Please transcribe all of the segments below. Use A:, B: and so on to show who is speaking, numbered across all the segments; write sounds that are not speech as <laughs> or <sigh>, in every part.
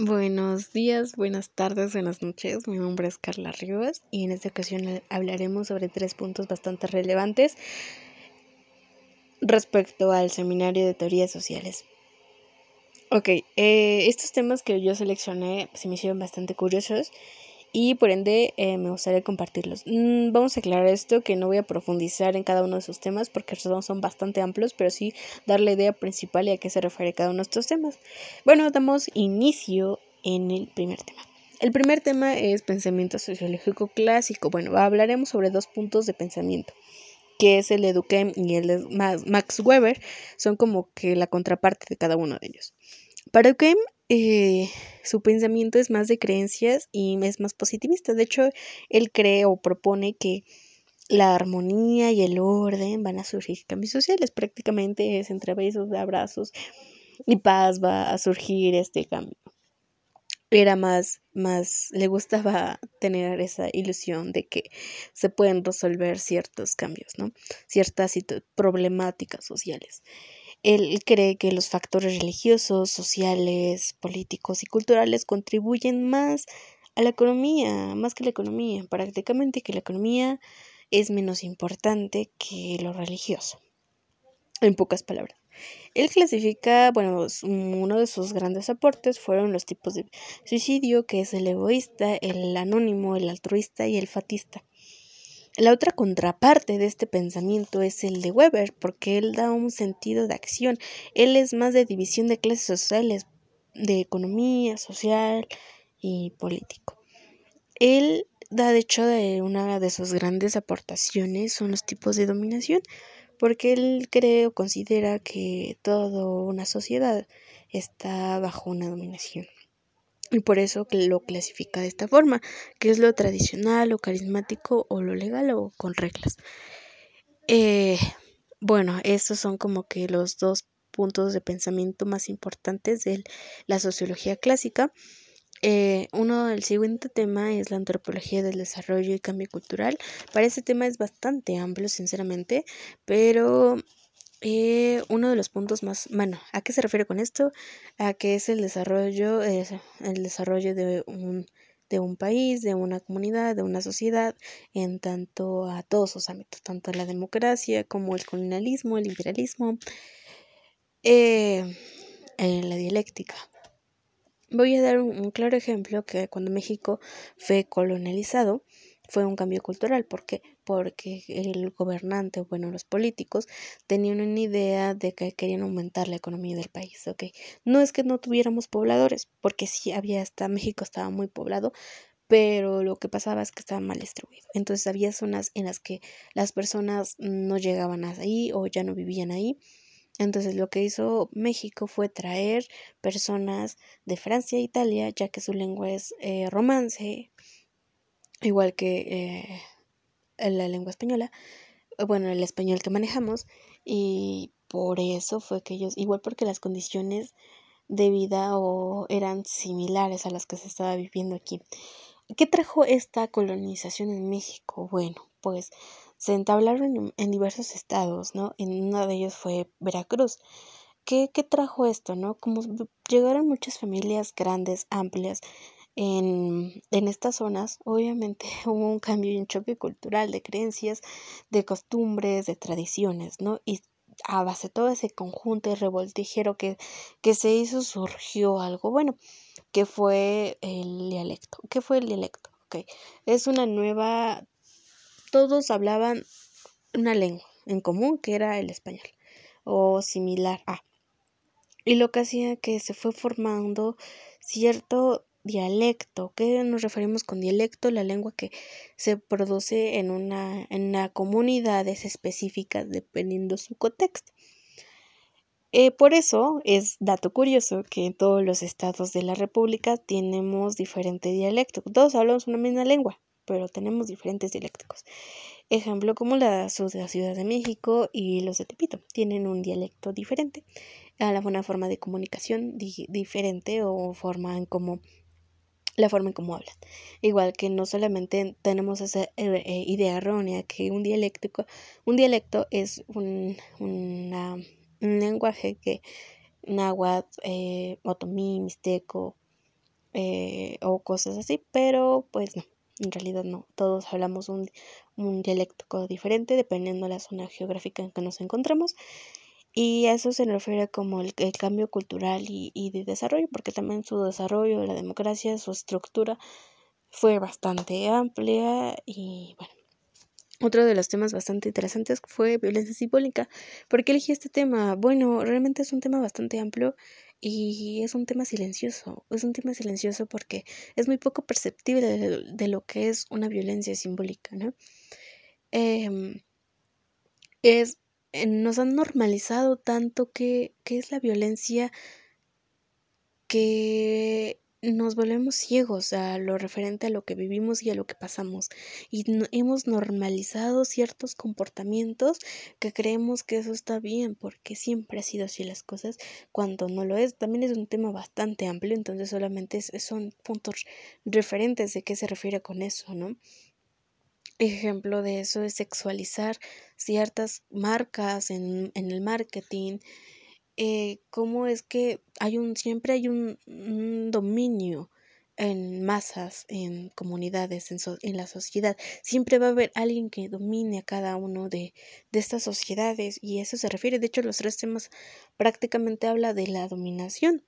A: Buenos días, buenas tardes, buenas noches. Mi nombre es Carla Rivas y en esta ocasión hablaremos sobre tres puntos bastante relevantes respecto al seminario de teorías sociales. Ok, eh, estos temas que yo seleccioné se me hicieron bastante curiosos y por ende eh, me gustaría compartirlos. Mm, vamos a aclarar esto que no voy a profundizar en cada uno de esos temas porque son, son bastante amplios, pero sí dar la idea principal y a qué se refiere cada uno de estos temas. Bueno, damos inicio en el primer tema. El primer tema es pensamiento sociológico clásico. Bueno, hablaremos sobre dos puntos de pensamiento, que es el de Durkheim y el de Max Weber. Son como que la contraparte de cada uno de ellos. Para Durkheim, eh, su pensamiento es más de creencias y es más positivista. De hecho, él cree o propone que la armonía y el orden van a surgir cambios sociales. Prácticamente es entre besos, abrazos y paz va a surgir este cambio. Era más, más, le gustaba tener esa ilusión de que se pueden resolver ciertos cambios, ¿no? Ciertas problemáticas sociales. Él cree que los factores religiosos, sociales, políticos y culturales contribuyen más a la economía, más que la economía, prácticamente que la economía es menos importante que lo religioso, en pocas palabras. Él clasifica, bueno, uno de sus grandes aportes fueron los tipos de suicidio, que es el egoísta, el anónimo, el altruista y el fatista. La otra contraparte de este pensamiento es el de Weber, porque él da un sentido de acción. Él es más de división de clases sociales, de economía, social y político. Él da, de hecho, de una de sus grandes aportaciones son los tipos de dominación, porque él cree o considera que toda una sociedad está bajo una dominación. Y por eso lo clasifica de esta forma, que es lo tradicional, lo carismático o lo legal o con reglas. Eh, bueno, estos son como que los dos puntos de pensamiento más importantes de la sociología clásica. Eh, uno del siguiente tema es la antropología del desarrollo y cambio cultural. Para ese tema es bastante amplio, sinceramente, pero eh, uno de los puntos más, bueno, ¿a qué se refiere con esto? A que es el desarrollo, es el desarrollo de un, de un país, de una comunidad, de una sociedad, en tanto a todos sus ámbitos, tanto la democracia como el colonialismo, el imperialismo, eh, en la dialéctica. Voy a dar un claro ejemplo que cuando México fue colonializado, fue un cambio cultural. ¿Por qué? Porque el gobernante, bueno, los políticos, tenían una idea de que querían aumentar la economía del país, ¿ok? No es que no tuviéramos pobladores, porque sí había hasta México estaba muy poblado, pero lo que pasaba es que estaba mal distribuido. Entonces había zonas en las que las personas no llegaban ahí o ya no vivían ahí. Entonces lo que hizo México fue traer personas de Francia e Italia, ya que su lengua es eh, romance, igual que eh, la lengua española, bueno, el español que manejamos, y por eso fue que ellos, igual porque las condiciones de vida o eran similares a las que se estaba viviendo aquí. ¿Qué trajo esta colonización en México? Bueno, pues se entablaron en, diversos estados, ¿no? En uno de ellos fue Veracruz. ¿Qué, ¿Qué trajo esto, no? Como llegaron muchas familias grandes, amplias, en, en estas zonas, obviamente <laughs> hubo un cambio y un choque cultural de creencias, de costumbres, de tradiciones, ¿no? Y a base de todo ese conjunto de revoltijero que, que se hizo, surgió algo bueno, que fue el dialecto. ¿Qué fue el dialecto? Okay. Es una nueva, todos hablaban una lengua en común que era el español o similar a. Y lo que hacía que se fue formando cierto dialecto. ¿Qué nos referimos con dialecto? La lengua que se produce en una, en una comunidades específicas dependiendo su contexto. Eh, por eso es dato curioso que en todos los estados de la República tenemos diferente dialecto. Todos hablamos una misma lengua, pero tenemos diferentes dialécticos. Ejemplo como la Ciudad de México y los de Tepito tienen un dialecto diferente, la una forma de comunicación di diferente o forma en cómo la forma en cómo hablan. Igual que no solamente tenemos esa eh, eh, idea errónea que un dialéctico, un dialecto es un, un lenguaje que náhuatl, eh, otomí, mixteco, eh, o cosas así, pero pues no, en realidad no, todos hablamos un, un dialecto diferente dependiendo de la zona geográfica en que nos encontramos y a eso se refiere como el, cambio cultural y, y, de desarrollo, porque también su desarrollo, la democracia, su estructura fue bastante amplia y bueno. Otro de los temas bastante interesantes fue violencia simbólica. ¿Por qué elegí este tema? Bueno, realmente es un tema bastante amplio y es un tema silencioso. Es un tema silencioso porque es muy poco perceptible de, lo que es una violencia simbólica, ¿no? Em, es, nos han normalizado tanto que, que es la violencia que nos volvemos ciegos a lo referente a lo que vivimos y a lo que pasamos. Y hemos normalizado ciertos comportamientos que creemos que eso está bien, porque siempre ha sido así las cosas, cuando no lo es. También es un tema bastante amplio, entonces solamente son puntos referentes de qué se refiere con eso, ¿no? Ejemplo de eso es sexualizar ciertas marcas en, en el marketing, eh, cómo es que hay un, siempre hay un, dominio en masas, en comunidades, en, en, la sociedad. Siempre va a haber alguien que domine a cada uno de, de, estas sociedades y eso se refiere. De hecho, los tres temas prácticamente habla de la dominación,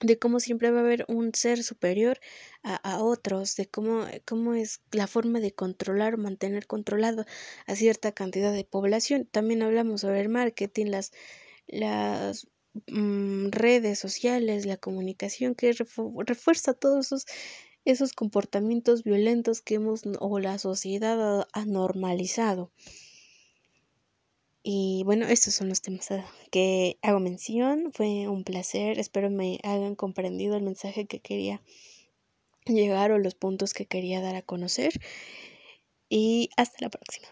A: de cómo siempre va a haber un ser superior a, a otros, de cómo, cómo es la forma de controlar mantener controlado a cierta cantidad de población. También hablamos sobre el marketing, las las mm, redes sociales, la comunicación que refuerza todos esos, esos comportamientos violentos que hemos o la sociedad ha, normalizado. Y bueno, estos son los temas que hago mención. Fue un placer. Espero me hayan comprendido el mensaje que quería llegar o los puntos que quería dar a conocer. Y hasta la próxima.